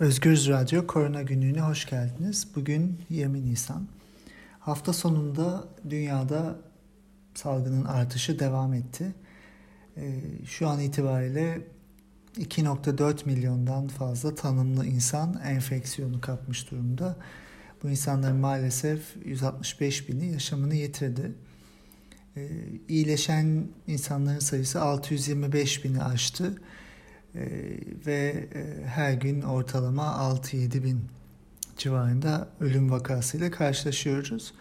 Özgürüz Radyo Korona Günlüğü'ne hoş geldiniz. Bugün 20 Nisan. Hafta sonunda dünyada salgının artışı devam etti. Ee, şu an itibariyle 2.4 milyondan fazla tanımlı insan enfeksiyonu kapmış durumda. Bu insanların maalesef 165 bini yaşamını yitirdi. Ee, iyileşen insanların sayısı 625 bini aştı. Ee, ve e, her gün ortalama 6-7 bin civarında ölüm vakasıyla karşılaşıyoruz.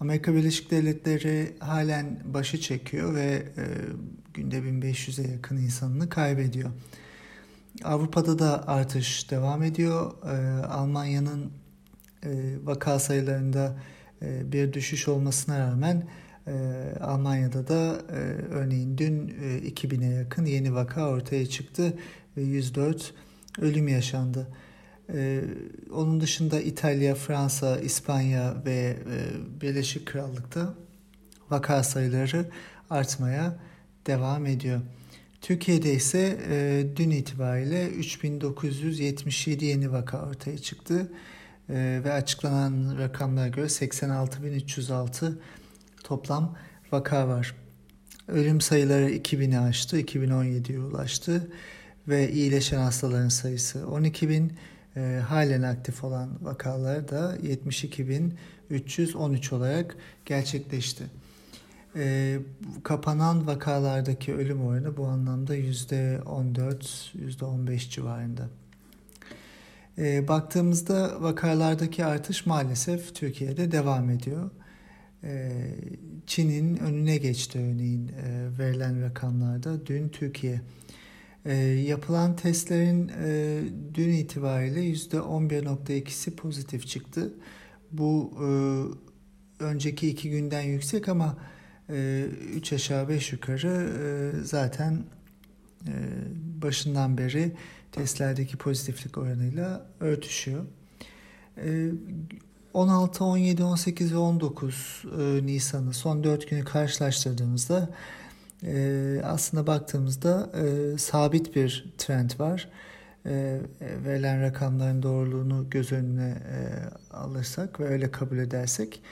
Amerika Birleşik Devletleri halen başı çekiyor ve e, günde 1500'e yakın insanını kaybediyor. Avrupa'da da artış devam ediyor. E, Almanya'nın e, vaka sayılarında e, bir düşüş olmasına rağmen Almanya'da da e, örneğin dün e, 2000'e yakın yeni vaka ortaya çıktı ve 104 ölüm yaşandı. E, onun dışında İtalya, Fransa, İspanya ve e, Birleşik Krallık'ta vaka sayıları artmaya devam ediyor. Türkiye'de ise e, dün itibariyle 3977 yeni vaka ortaya çıktı e, ve açıklanan rakamlara göre 86.306 toplam vaka var. Ölüm sayıları 2000'i aştı, 2017'ye ulaştı ve iyileşen hastaların sayısı 12 bin, e, halen aktif olan vakalar da 72.313 olarak gerçekleşti. E, kapanan vakalardaki ölüm oranı bu anlamda %14, %15 civarında. E, baktığımızda vakalardaki artış maalesef Türkiye'de devam ediyor. E, Çin'in önüne geçti örneğin e, verilen rakamlarda. Dün Türkiye e, yapılan testlerin e, dün itibariyle %11.2'si pozitif çıktı. Bu e, önceki iki günden yüksek ama e, 3 aşağı 5 yukarı zaten başından beri testlerdeki pozitiflik oranıyla örtüşüyor. E, 16, 17, 18 ve 19 e, Nisan'ı son 4 günü karşılaştırdığımızda e, aslında baktığımızda e, sabit bir trend var. Verilen rakamların doğruluğunu göz önüne alırsak ve öyle kabul edersek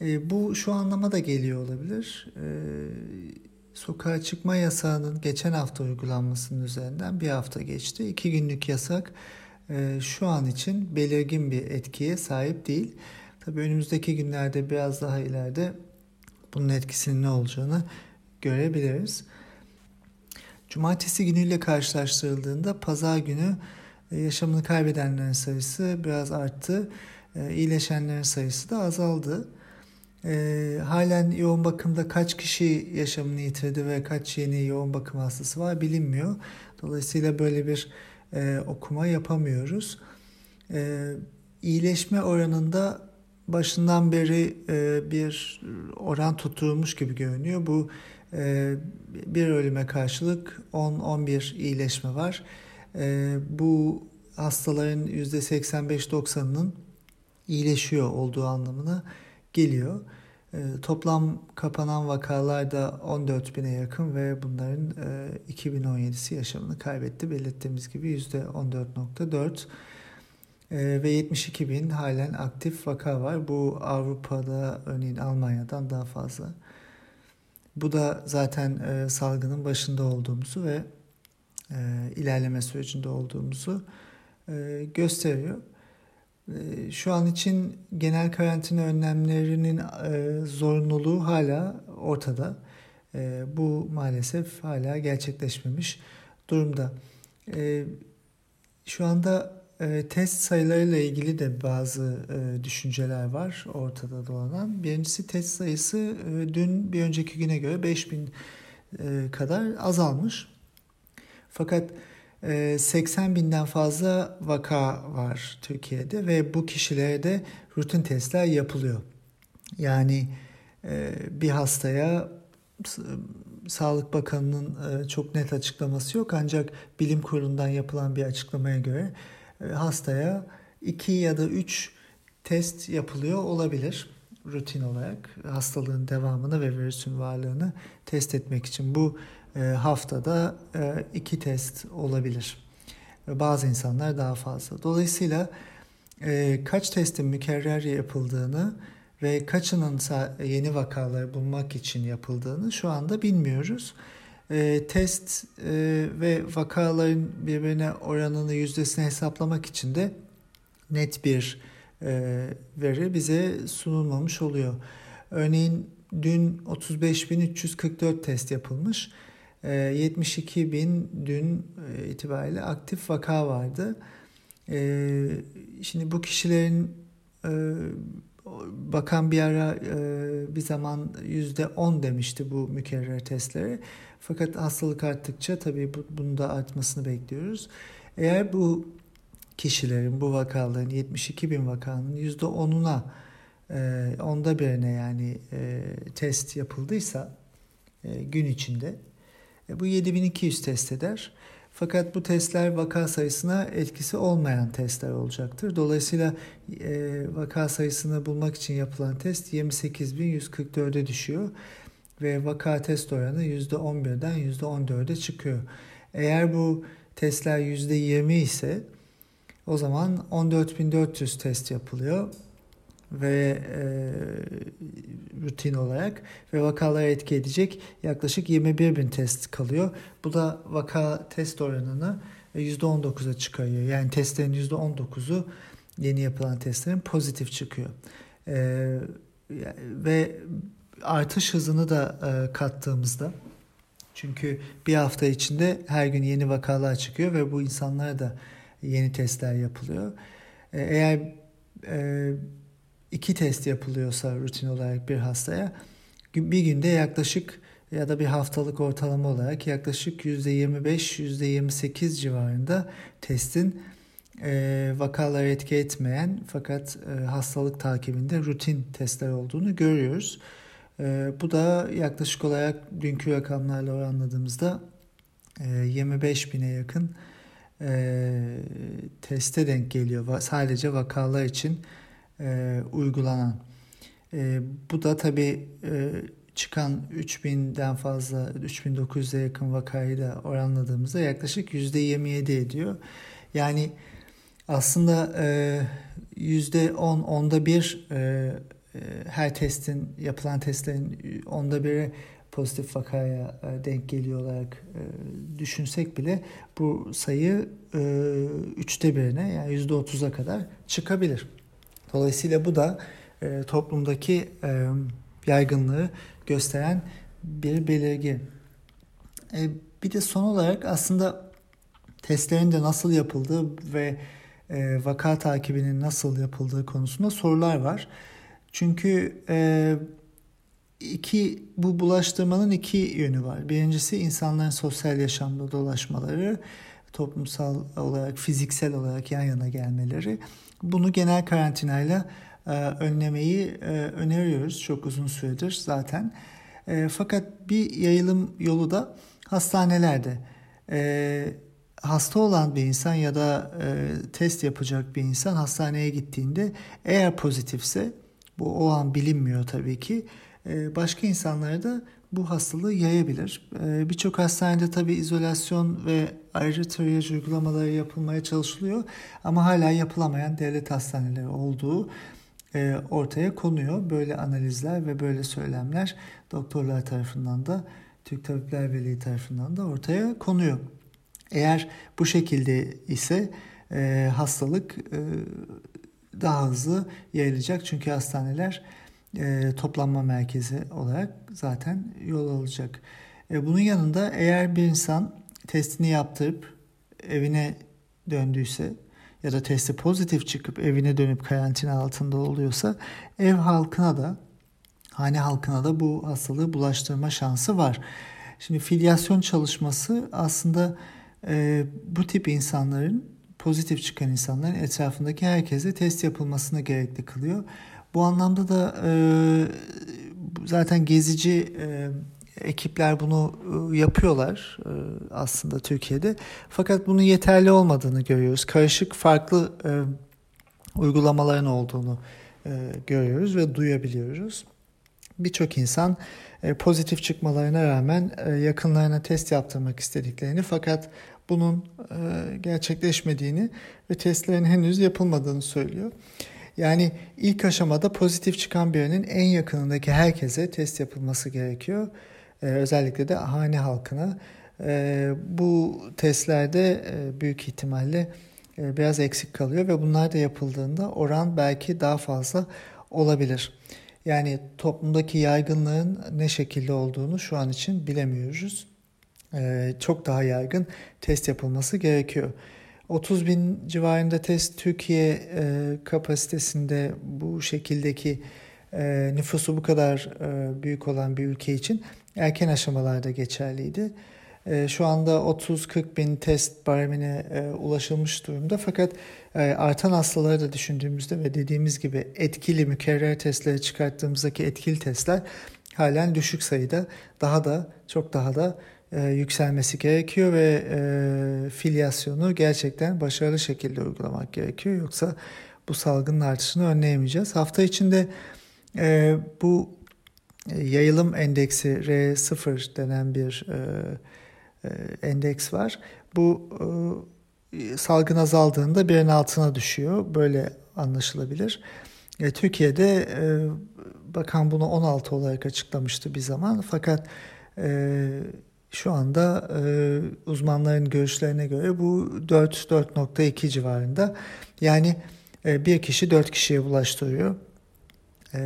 bu şu anlama da geliyor olabilir. Sokağa çıkma yasağının geçen hafta uygulanmasının üzerinden bir hafta geçti. İki günlük yasak şu an için belirgin bir etkiye sahip değil. Tabii önümüzdeki günlerde biraz daha ileride bunun etkisinin ne olacağını görebiliriz. Cumartesi günüyle karşılaştırıldığında pazar günü e, yaşamını kaybedenlerin sayısı biraz arttı. E, iyileşenlerin sayısı da azaldı. E, halen yoğun bakımda kaç kişi yaşamını yitirdi ve kaç yeni yoğun bakım hastası var bilinmiyor. Dolayısıyla böyle bir e, okuma yapamıyoruz. E, iyileşme oranında başından beri e, bir oran tutturulmuş gibi görünüyor. Bu e, bir ölüme karşılık 10-11 iyileşme var. E, bu hastaların %85-90'ının iyileşiyor olduğu anlamına geliyor. E, toplam kapanan vakalar da 14 bine yakın ve bunların e, 2017'si yaşamını kaybetti. Belirttiğimiz gibi %14.4 e, ve 72 bin halen aktif vaka var. Bu Avrupa'da örneğin Almanya'dan daha fazla. Bu da zaten e, salgının başında olduğumuzu ve e, ilerleme sürecinde olduğumuzu e, gösteriyor. E, şu an için genel karantina önlemlerinin e, zorunluluğu hala ortada. E, bu maalesef hala gerçekleşmemiş durumda. E, şu anda e, test sayılarıyla ilgili de bazı e, düşünceler var ortada dolanan. Birincisi test sayısı dün bir önceki güne göre 5000 e, kadar azalmış. Fakat e, 80 binden fazla vaka var Türkiye'de ve bu kişilere de rutin testler yapılıyor. Yani e, bir hastaya Sağlık Bakanı'nın e, çok net açıklaması yok. Ancak bilim kurulundan yapılan bir açıklamaya göre e, hastaya 2 ya da 3 test yapılıyor olabilir rutin olarak. Hastalığın devamını ve virüsün varlığını test etmek için. Bu haftada e, iki test olabilir. bazı insanlar daha fazla. Dolayısıyla e, kaç testin mükerrer yapıldığını ve kaçının yeni vakaları bulmak için yapıldığını şu anda bilmiyoruz. E, test ve vakaların birbirine oranını yüzdesini hesaplamak için de net bir veri bize sunulmamış oluyor. Örneğin dün 35.344 test yapılmış. 72 bin dün itibariyle aktif vaka vardı. Şimdi bu kişilerin bakan bir ara bir zaman yüzde on demişti bu mükerrer testleri. Fakat hastalık arttıkça tabii bunu da artmasını bekliyoruz. Eğer bu kişilerin bu vakaların 72 bin vakanın yüzde onuna onda birine yani test yapıldıysa gün içinde e, bu 7200 test eder. Fakat bu testler vaka sayısına etkisi olmayan testler olacaktır. Dolayısıyla e, vaka sayısını bulmak için yapılan test 28.144'e düşüyor ve vaka test oranı %11'den %14'e çıkıyor. Eğer bu testler %20 ise o zaman 14.400 test yapılıyor ve e, rutin olarak ve vakalara etki edecek yaklaşık 21 bin test kalıyor. Bu da vaka test oranını %19'a çıkarıyor. Yani testlerin %19'u yeni yapılan testlerin pozitif çıkıyor. E, ve artış hızını da e, kattığımızda çünkü bir hafta içinde her gün yeni vakalar çıkıyor ve bu insanlara da yeni testler yapılıyor. E, eğer e, iki test yapılıyorsa rutin olarak bir hastaya bir günde yaklaşık ya da bir haftalık ortalama olarak yaklaşık %25-%28 civarında testin e, vakalara etki etmeyen fakat e, hastalık takibinde rutin testler olduğunu görüyoruz. E, bu da yaklaşık olarak dünkü rakamlarla oranladığımızda e, 25 bine yakın e, teste denk geliyor. Sadece vakalar için e, uygulanan. E, bu da tabii e, çıkan 3000'den fazla 3900'e yakın vakayı da oranladığımızda yaklaşık %27 ediyor. Yani aslında e, %10, onda bir e, e, her testin, yapılan testlerin onda biri pozitif vakaya e, denk geliyor olarak e, düşünsek bile bu sayı üçte birine yani yüzde otuza kadar çıkabilir. Dolayısıyla bu da e, toplumdaki e, yaygınlığı gösteren bir belirgi. E, bir de son olarak aslında testlerin de nasıl yapıldığı ve e, vaka takibinin nasıl yapıldığı konusunda sorular var. Çünkü e, iki bu bulaştırmanın iki yönü var. Birincisi insanların sosyal yaşamda dolaşmaları, toplumsal olarak, fiziksel olarak yan yana gelmeleri. Bunu genel karantinayla e, önlemeyi e, öneriyoruz çok uzun süredir zaten. E, fakat bir yayılım yolu da hastanelerde. Hasta olan bir insan ya da test yapacak bir insan hastaneye gittiğinde eğer pozitifse bu o an bilinmiyor tabii ki başka insanlara da bu hastalığı yayabilir. Ee, birçok hastanede tabii izolasyon ve ayrı triyaj uygulamaları yapılmaya çalışılıyor ama hala yapılamayan devlet hastaneleri olduğu e, ortaya konuyor. Böyle analizler ve böyle söylemler doktorlar tarafından da Türk Tabipler Birliği tarafından da ortaya konuyor. Eğer bu şekilde ise e, hastalık e, daha hızlı yayılacak çünkü hastaneler e, toplanma merkezi olarak zaten yol alacak. E, bunun yanında eğer bir insan testini yaptırıp evine döndüyse ya da testi pozitif çıkıp evine dönüp karantina altında oluyorsa ev halkına da hane halkına da bu hastalığı bulaştırma şansı var. Şimdi filyasyon çalışması aslında e, bu tip insanların pozitif çıkan insanların etrafındaki herkese test yapılmasını gerekli kılıyor. Bu anlamda da e, zaten gezici e, ekipler bunu e, yapıyorlar e, aslında Türkiye'de. Fakat bunun yeterli olmadığını görüyoruz. Karışık farklı e, uygulamaların olduğunu görüyoruz ve duyabiliyoruz. Birçok insan pozitif çıkmalarına rağmen yakınlarına test yaptırmak istediklerini fakat bunun gerçekleşmediğini ve testlerin henüz yapılmadığını söylüyor. Yani ilk aşamada pozitif çıkan birinin en yakınındaki herkese test yapılması gerekiyor. Ee, özellikle de hane halkına. Ee, bu testlerde e, büyük ihtimalle e, biraz eksik kalıyor ve bunlar da yapıldığında oran belki daha fazla olabilir. Yani toplumdaki yaygınlığın ne şekilde olduğunu şu an için bilemiyoruz. Ee, çok daha yaygın test yapılması gerekiyor. 30 bin civarında test Türkiye e, kapasitesinde bu şekildeki e, nüfusu bu kadar e, büyük olan bir ülke için erken aşamalarda geçerliydi. E, şu anda 30-40 bin test baremine e, ulaşılmış durumda fakat e, artan hastaları da düşündüğümüzde ve dediğimiz gibi etkili mükerrer testleri çıkarttığımızdaki etkili testler halen düşük sayıda daha da çok daha da e, yükselmesi gerekiyor ve e, filyasyonu gerçekten başarılı şekilde uygulamak gerekiyor. Yoksa bu salgının artışını önleyemeyeceğiz. Hafta içinde e, bu yayılım endeksi R0 denen bir e, e, endeks var. Bu e, salgın azaldığında birin altına düşüyor. Böyle anlaşılabilir. E, Türkiye'de e, bakan bunu 16 olarak açıklamıştı bir zaman. Fakat e, şu anda e, uzmanların görüşlerine göre bu 4-4.2 civarında. Yani e, bir kişi 4 kişiye bulaştırıyor. E,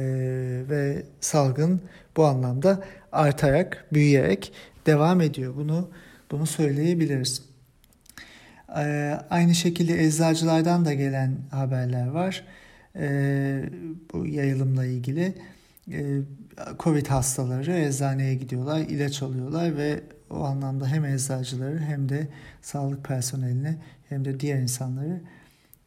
ve salgın bu anlamda artarak, büyüyerek devam ediyor. Bunu bunu söyleyebiliriz. E, aynı şekilde eczacılardan da gelen haberler var. E, bu yayılımla ilgili. E, Covid hastaları eczaneye gidiyorlar, ilaç alıyorlar ve o anlamda hem eczacıları hem de sağlık personelini hem de diğer insanları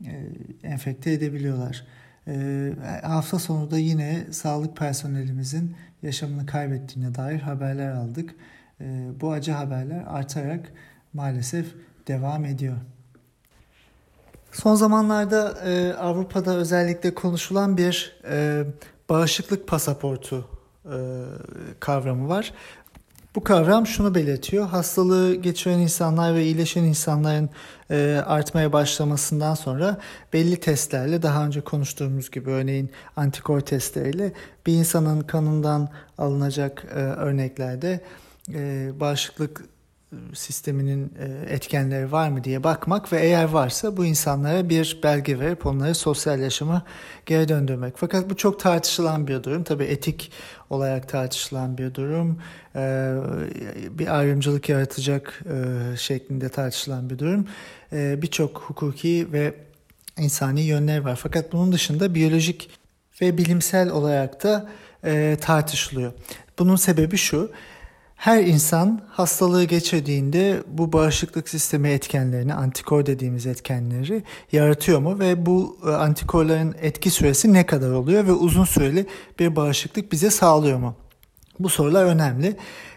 e, enfekte edebiliyorlar. E, hafta sonu da yine sağlık personelimizin yaşamını kaybettiğine dair haberler aldık. E, bu acı haberler artarak maalesef devam ediyor. Son zamanlarda e, Avrupa'da özellikle konuşulan bir e, bağışıklık pasaportu e, kavramı var. Bu kavram şunu belirtiyor. Hastalığı geçiren insanlar ve iyileşen insanların e, artmaya başlamasından sonra belli testlerle daha önce konuştuğumuz gibi örneğin antikor testleriyle bir insanın kanından alınacak e, örneklerde e, bağışıklık sisteminin e, etkenleri var mı diye bakmak ve eğer varsa bu insanlara bir belge verip onları sosyal yaşama geri döndürmek. Fakat bu çok tartışılan bir durum. Tabii etik olarak tartışılan bir durum. E, bir ayrımcılık yaratacak e, şeklinde tartışılan bir durum. Birçok hukuki ve insani yönler var. Fakat bunun dışında biyolojik ve bilimsel olarak da tartışılıyor. Bunun sebebi şu. Her insan hastalığı geçirdiğinde bu bağışıklık sistemi etkenlerini, antikor dediğimiz etkenleri yaratıyor mu ve bu e, antikorların etki süresi ne kadar oluyor ve uzun süreli bir bağışıklık bize sağlıyor mu? Bu sorular önemli.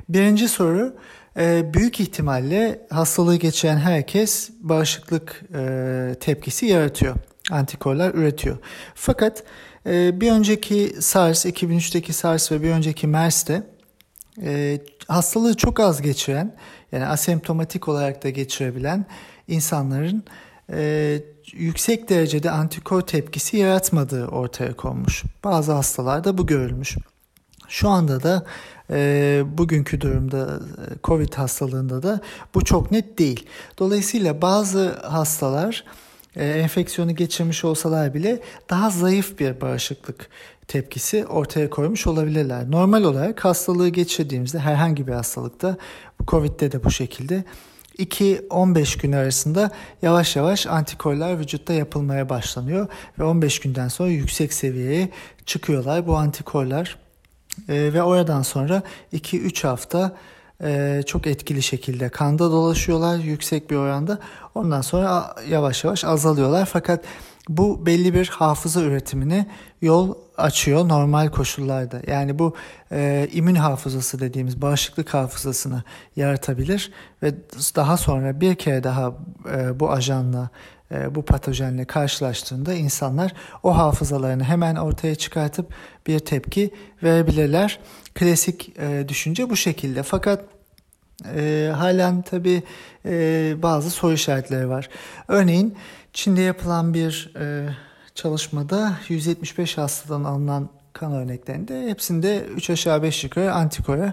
Birinci soru e, büyük ihtimalle hastalığı geçiren herkes bağışıklık e, tepkisi yaratıyor. Antikorlar üretiyor. Fakat bir önceki SARS, 2003'teki SARS ve bir önceki MERS'te hastalığı çok az geçiren yani asemptomatik olarak da geçirebilen insanların e, yüksek derecede antikor tepkisi yaratmadığı ortaya konmuş. Bazı hastalarda bu görülmüş. Şu anda da e, bugünkü durumda e, COVID hastalığında da bu çok net değil. Dolayısıyla bazı hastalar e, enfeksiyonu geçirmiş olsalar bile daha zayıf bir bağışıklık tepkisi ortaya koymuş olabilirler. Normal olarak hastalığı geçirdiğimizde herhangi bir hastalıkta Covid'de de bu şekilde 2-15 gün arasında yavaş yavaş antikorlar vücutta yapılmaya başlanıyor ve 15 günden sonra yüksek seviyeye çıkıyorlar bu antikorlar e, ve oradan sonra 2-3 hafta e, çok etkili şekilde kanda dolaşıyorlar yüksek bir oranda ondan sonra yavaş yavaş azalıyorlar fakat bu belli bir hafıza üretimine yol açıyor normal koşullarda. Yani bu e, immün hafızası dediğimiz bağışıklık hafızasını yaratabilir ve daha sonra bir kere daha e, bu ajanla e, bu patojenle karşılaştığında insanlar o hafızalarını hemen ortaya çıkartıp bir tepki verebilirler. Klasik e, düşünce bu şekilde. Fakat e, halen tabi e, bazı soru işaretleri var. Örneğin Çin'de yapılan bir e, çalışmada 175 hastadan alınan kan örneklerinde hepsinde 3 aşağı 5 yukarı antikora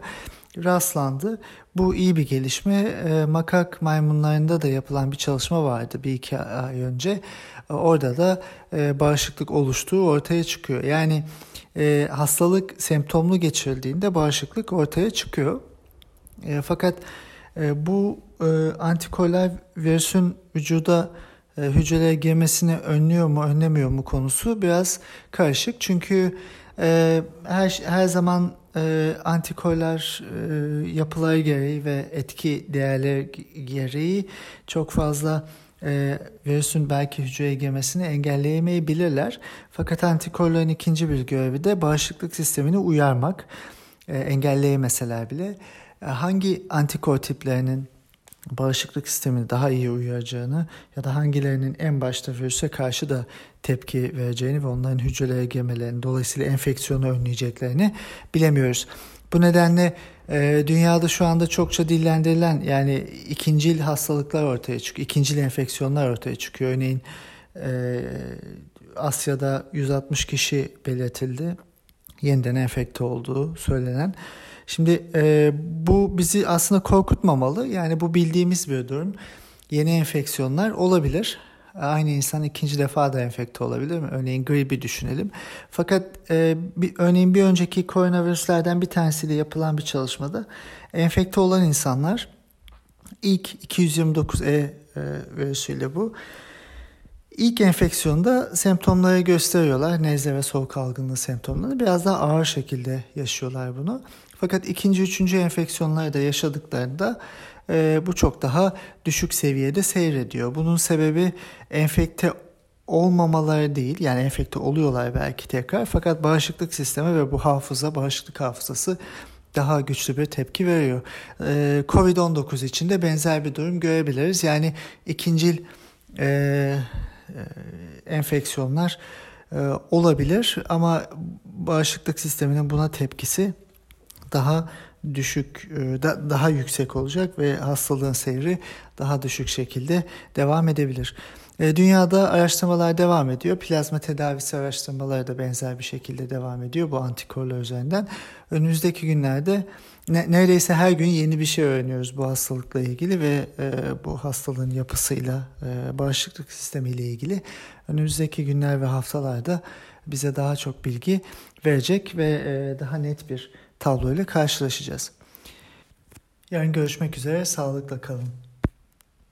rastlandı. Bu iyi bir gelişme. E, makak maymunlarında da yapılan bir çalışma vardı bir iki ay önce. E, orada da e, bağışıklık oluştuğu ortaya çıkıyor. Yani e, hastalık semptomlu geçirildiğinde bağışıklık ortaya çıkıyor. E, fakat e, bu e, antikorlar virüsün vücuda e, hücrelere girmesini önlüyor mu önlemiyor mu konusu biraz karışık. Çünkü e, her, her zaman e, antikorlar e, yapıları gereği ve etki değerleri gereği çok fazla e, virüsün belki hücreye girmesini engelleyemeyebilirler. Fakat antikorların ikinci bir görevi de bağışıklık sistemini uyarmak. E, engelleyemeseler bile e, hangi antikor tiplerinin bağışıklık sistemini daha iyi uyaracağını ya da hangilerinin en başta virüse karşı da tepki vereceğini ve onların hücrelere girmelerini dolayısıyla enfeksiyonu önleyeceklerini bilemiyoruz. Bu nedenle e, dünyada şu anda çokça dillendirilen yani ikincil hastalıklar ortaya çıkıyor, ikincil enfeksiyonlar ortaya çıkıyor. Örneğin e, Asya'da 160 kişi belirtildi yeniden enfekte olduğu söylenen. Şimdi e, bu bizi aslında korkutmamalı. Yani bu bildiğimiz bir durum. Yeni enfeksiyonlar olabilir. Aynı insan ikinci defa da enfekte olabilir mi? Örneğin gribi düşünelim. Fakat e, bir, örneğin bir önceki koronavirüslerden bir tanesiyle yapılan bir çalışmada enfekte olan insanlar ilk 229E e, virüsüyle bu İlk enfeksiyonda semptomları gösteriyorlar. Nezle ve soğuk algınlığı semptomlarını. Biraz daha ağır şekilde yaşıyorlar bunu. Fakat ikinci, üçüncü enfeksiyonları da yaşadıklarında e, bu çok daha düşük seviyede seyrediyor. Bunun sebebi enfekte olmamaları değil. Yani enfekte oluyorlar belki tekrar. Fakat bağışıklık sistemi ve bu hafıza, bağışıklık hafızası daha güçlü bir tepki veriyor. E, Covid-19 için de benzer bir durum görebiliriz. Yani ikincil e, enfeksiyonlar e, olabilir ama bağışıklık sisteminin buna tepkisi daha düşük e, daha yüksek olacak ve hastalığın seyri daha düşük şekilde devam edebilir. Dünyada araştırmalar devam ediyor. Plazma tedavisi araştırmaları da benzer bir şekilde devam ediyor bu antikorlar üzerinden. Önümüzdeki günlerde ne, neredeyse her gün yeni bir şey öğreniyoruz bu hastalıkla ilgili ve e, bu hastalığın yapısıyla, e, bağışıklık sistemiyle ilgili. Önümüzdeki günler ve haftalarda bize daha çok bilgi verecek ve e, daha net bir tabloyla karşılaşacağız. Yarın görüşmek üzere, sağlıkla kalın.